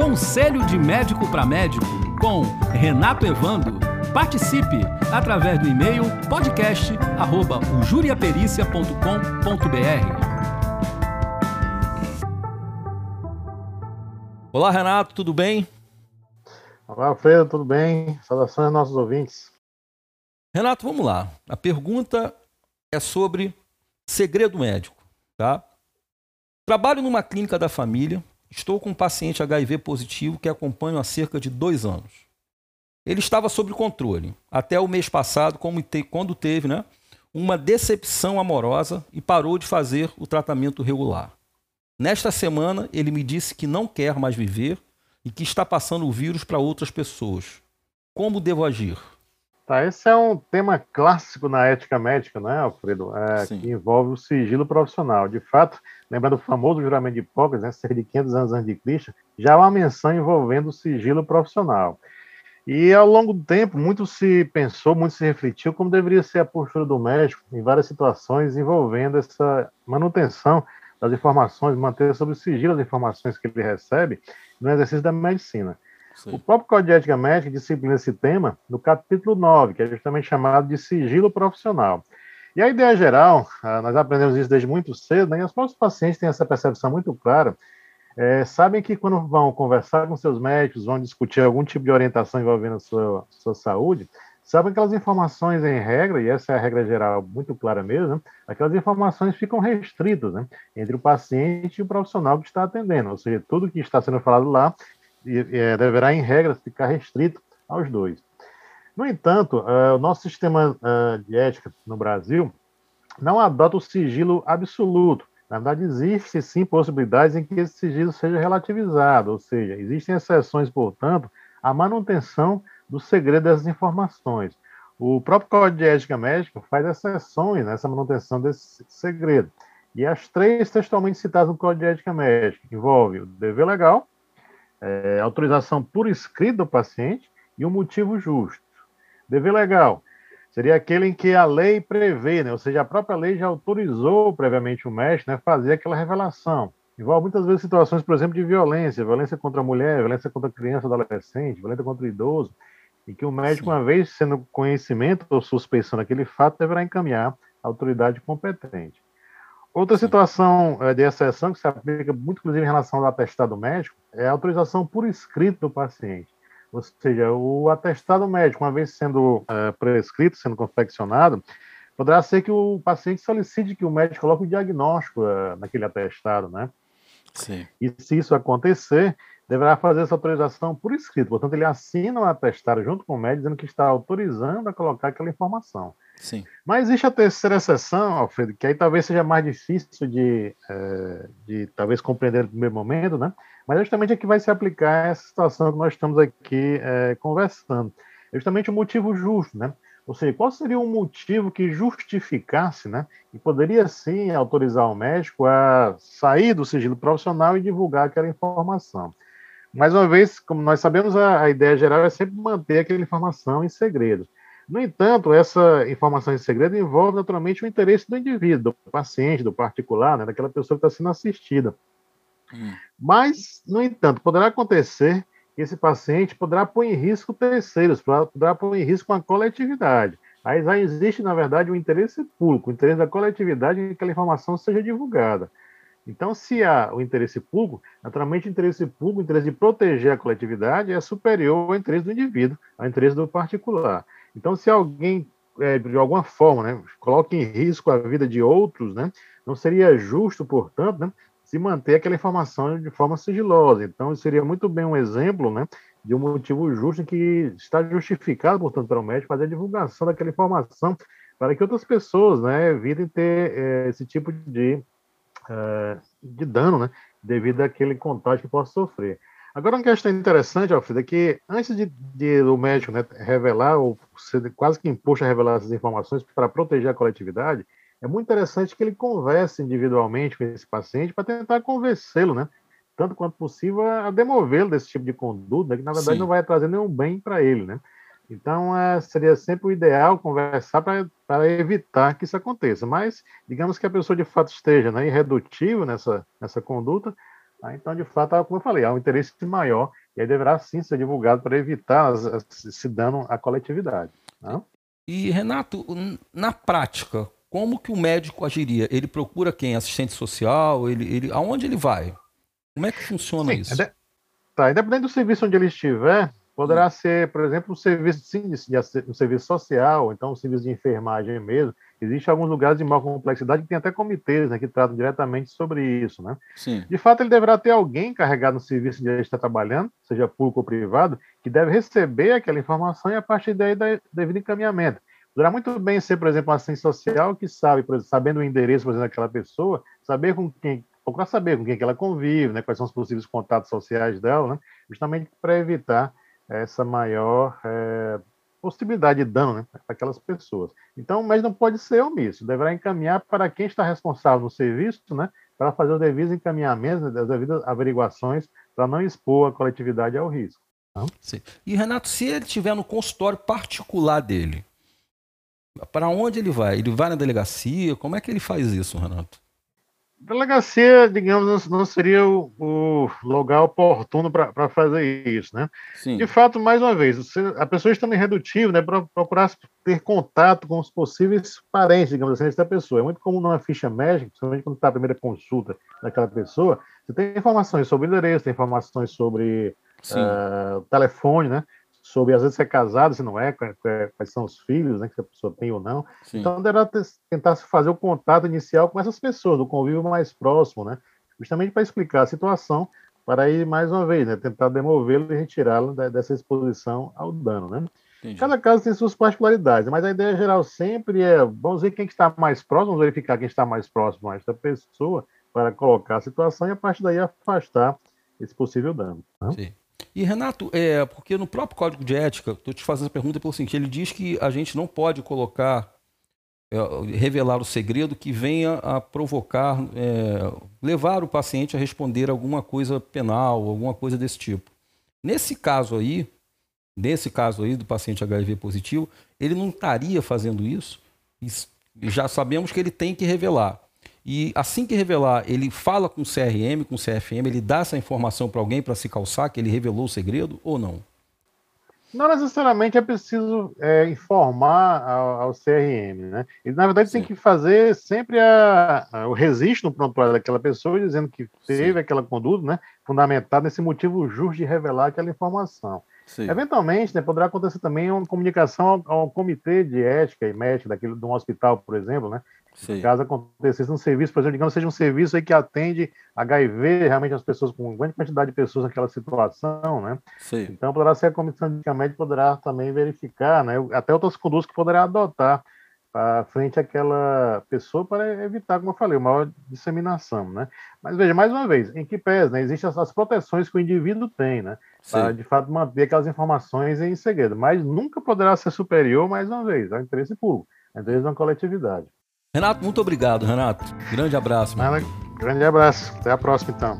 Conselho de Médico para Médico com Renato Evando. Participe através do e-mail podcast@ujuriapericia.com.br. Olá, Renato, tudo bem? Olá, Alfredo, tudo bem? Saudações aos nossos ouvintes. Renato, vamos lá. A pergunta é sobre segredo médico, tá? Trabalho numa clínica da família, estou com um paciente HIV positivo que acompanho há cerca de dois anos. Ele estava sob controle até o mês passado, quando teve né, uma decepção amorosa e parou de fazer o tratamento regular. Nesta semana, ele me disse que não quer mais viver e que está passando o vírus para outras pessoas. Como devo agir? Tá, esse é um tema clássico na ética médica, né, Alfredo? É, que envolve o sigilo profissional. De fato, lembrando o famoso juramento de Hipócrates, né, cerca de 500 anos antes de Cristo, já há uma menção envolvendo o sigilo profissional. E ao longo do tempo, muito se pensou, muito se refletiu como deveria ser a postura do médico em várias situações envolvendo essa manutenção das informações, manter sob sigilo as informações que ele recebe no exercício da medicina. Sim. O próprio Código de Ética Médica disciplina esse tema no capítulo 9, que é justamente chamado de sigilo profissional. E a ideia geral, ah, nós aprendemos isso desde muito cedo, né, e os próprios pacientes têm essa percepção muito clara, é, sabem que quando vão conversar com seus médicos, vão discutir algum tipo de orientação envolvendo a sua, sua saúde, sabem que aquelas informações em regra, e essa é a regra geral muito clara mesmo, né, aquelas informações ficam restritas né, entre o paciente e o profissional que está atendendo, ou seja, tudo que está sendo falado lá é, deverá, em regra, ficar restrito aos dois. No entanto, uh, o nosso sistema uh, de ética no Brasil não adota o sigilo absoluto. Na verdade, existem sim possibilidades em que esse sigilo seja relativizado, ou seja, existem exceções, portanto, à manutenção do segredo dessas informações. O próprio Código de Ética Médica faz exceções nessa manutenção desse segredo. E as três textualmente citadas no Código de Ética Médica envolvem o dever legal, é, autorização por escrito do paciente e um motivo justo. Dever legal seria aquele em que a lei prevê, né? ou seja, a própria lei já autorizou previamente o médico né, fazer aquela revelação. Envolve muitas vezes situações, por exemplo, de violência, violência contra a mulher, violência contra a criança, adolescente, violência contra o idoso, em que o médico, Sim. uma vez sendo conhecimento ou suspeição daquele fato, deverá encaminhar a autoridade competente. Outra situação é, de exceção, que se aplica muito, inclusive, em relação ao atestado médico, é a autorização por escrito do paciente. Ou seja, o atestado médico, uma vez sendo é, prescrito, sendo confeccionado, poderá ser que o paciente solicite que o médico coloque o diagnóstico é, naquele atestado, né? Sim. E se isso acontecer, deverá fazer essa autorização por escrito. Portanto, ele assina um atestado junto com o médico dizendo que está autorizando a colocar aquela informação. Sim. Mas existe a terceira exceção, Alfredo, que aí talvez seja mais difícil de, é, de talvez compreender no primeiro momento, né? Mas é justamente aqui vai se aplicar essa situação que nós estamos aqui é, conversando. É justamente o motivo justo, né? Ou seja, qual seria um motivo que justificasse, né? E poderia sim autorizar o médico a sair do sigilo profissional e divulgar aquela informação. Mais uma vez, como nós sabemos, a, a ideia geral é sempre manter aquela informação em segredo. No entanto, essa informação em segredo envolve naturalmente o interesse do indivíduo, do paciente, do particular, né, daquela pessoa que está sendo assistida. Hum. Mas, no entanto, poderá acontecer que esse paciente poderá pôr em risco terceiros, poderá pôr em risco uma coletividade. Aí já existe, na verdade, o um interesse público, o interesse da coletividade em que aquela informação seja divulgada. Então, se há o interesse público, naturalmente o interesse público, o interesse de proteger a coletividade é superior ao interesse do indivíduo, ao interesse do particular. Então, se alguém, é, de alguma forma, né, coloca em risco a vida de outros, né, não seria justo, portanto, né, se manter aquela informação de forma sigilosa. Então, seria muito bem um exemplo né, de um motivo justo em que está justificado, portanto, para o médico fazer a divulgação daquela informação para que outras pessoas né, evitem ter é, esse tipo de, é, de dano né, devido àquele contágio que possa sofrer. Agora, uma questão interessante, Alfredo, é que antes de, de o médico né, revelar, ou ser quase que imposto a revelar essas informações para proteger a coletividade, é muito interessante que ele converse individualmente com esse paciente para tentar convencê-lo, né? Tanto quanto possível, a demovê-lo desse tipo de conduta, que na verdade Sim. não vai trazer nenhum bem para ele, né? Então, é, seria sempre o ideal conversar para evitar que isso aconteça. Mas, digamos que a pessoa de fato esteja né, irredutível nessa, nessa conduta, Ah, então, de fato, como eu falei, há um interesse maior e aí deverá sim ser divulgado para evitar esse dano à coletividade. Né? E, Renato, na prática, como que o médico agiria? Ele procura quem? Assistente social? Ele, ele, aonde ele vai? Como é que funciona sim, isso? É tá, independente do serviço onde ele estiver, poderá hum. ser, por exemplo, um serviço, sim, um serviço social, então um serviço de enfermagem mesmo, Existem alguns lugares de maior complexidade que tem até comitês né, que tratam diretamente sobre isso. Né? Sim. De fato, ele deverá ter alguém carregado no serviço ele está trabalhando, seja público ou privado, que deve receber aquela informação e, a partir daí, dar devido encaminhamento. Poderá muito bem ser, por exemplo, um assistente social que sabe, exemplo, sabendo o endereço, por exemplo, daquela pessoa, saber com quem, procurar saber com quem que ela convive, né, quais são os possíveis contatos sociais dela, né, justamente para evitar essa maior é, possibilidade de dano né, para aquelas pessoas. Então, mas não pode ser omisso, deverá encaminhar para quem está responsável no serviço, né, para fazer os devidos encaminhamentos, as devidas averiguações, para não expor a coletividade ao risco. Sim. E, Renato, se ele estiver no consultório particular dele, para onde ele vai? Ele vai na delegacia? Como é que ele faz isso, Renato? Delegacia, digamos, não seria o, o lugar oportuno para fazer isso, né? Sim. De fato, mais uma vez, a pessoa está irredutível, né, para procurar ter contato com os possíveis parentes, digamos assim, dessa pessoa. É muito comum numa ficha médica, principalmente quando está a primeira consulta daquela pessoa, você tem informações sobre o endereço, tem informações sobre uh, telefone, né? Sobre às vezes se é casado, se não é, quais são os filhos né, que a pessoa tem ou não. Sim. Então, deverá tentar fazer o contato inicial com essas pessoas, do convívio mais próximo, né, justamente para explicar a situação, para ir mais uma vez, né, tentar demovê-lo e retirá-lo dessa exposição ao dano. Né. Entendi. Cada caso tem suas particularidades, mas a ideia geral sempre é, vamos ver quem está mais próximo, vamos verificar quem está mais próximo a esta pessoa, para colocar a situação e a partir daí afastar esse possível dano. Né? Sim. E Renato, é, porque no próprio Código de Ética, estou te fazendo a pergunta pelo seguinte, ele diz que a gente não pode colocar, é, revelar o segredo que venha a provocar, é, levar o paciente a responder alguma coisa penal, alguma coisa desse tipo. Nesse caso aí, nesse caso aí do paciente HIV positivo, ele não estaria fazendo isso, e já sabemos que ele tem que revelar. E assim que revelar, ele fala com o CRM, com o CFM, ele dá essa informação para alguém para se calçar que ele revelou o segredo ou não? Não necessariamente é preciso é, informar ao, ao, CRM, né? Ele, na verdade, Sim. tem que fazer sempre a, a, o registro no prontuário daquela pessoa, dizendo que teve Sim. aquela conduta, né? Fundamentado nesse motivo justo de revelar aquela informação. Sim. Eventualmente, né, poderá acontecer também uma comunicação ao, ao, comitê de ética e médica daquele, de um hospital, por exemplo, né? Sim. Caso acontecesse um serviço, por exemplo, digamos, seja um serviço aí que atende HIV, realmente as pessoas com uma grande quantidade de pessoas naquela situação, né? Sim. Então poderá ser a comissão de médica poderá também verificar, né? Até outras condutas que poderá adotar à frente àquela pessoa para evitar, como eu falei, uma maior disseminação, né? Mas veja, mais uma vez, em que pés, né? Existem as, proteções que o indivíduo tem, né? Para, de fato, manter aquelas informações em segredo, mas nunca poderá ser superior, mais uma vez, ao interesse público, ao interesse da coletividade. Renato, muito obrigado, Renato. Grande abraço. Grande abraço. Até a próxima, então.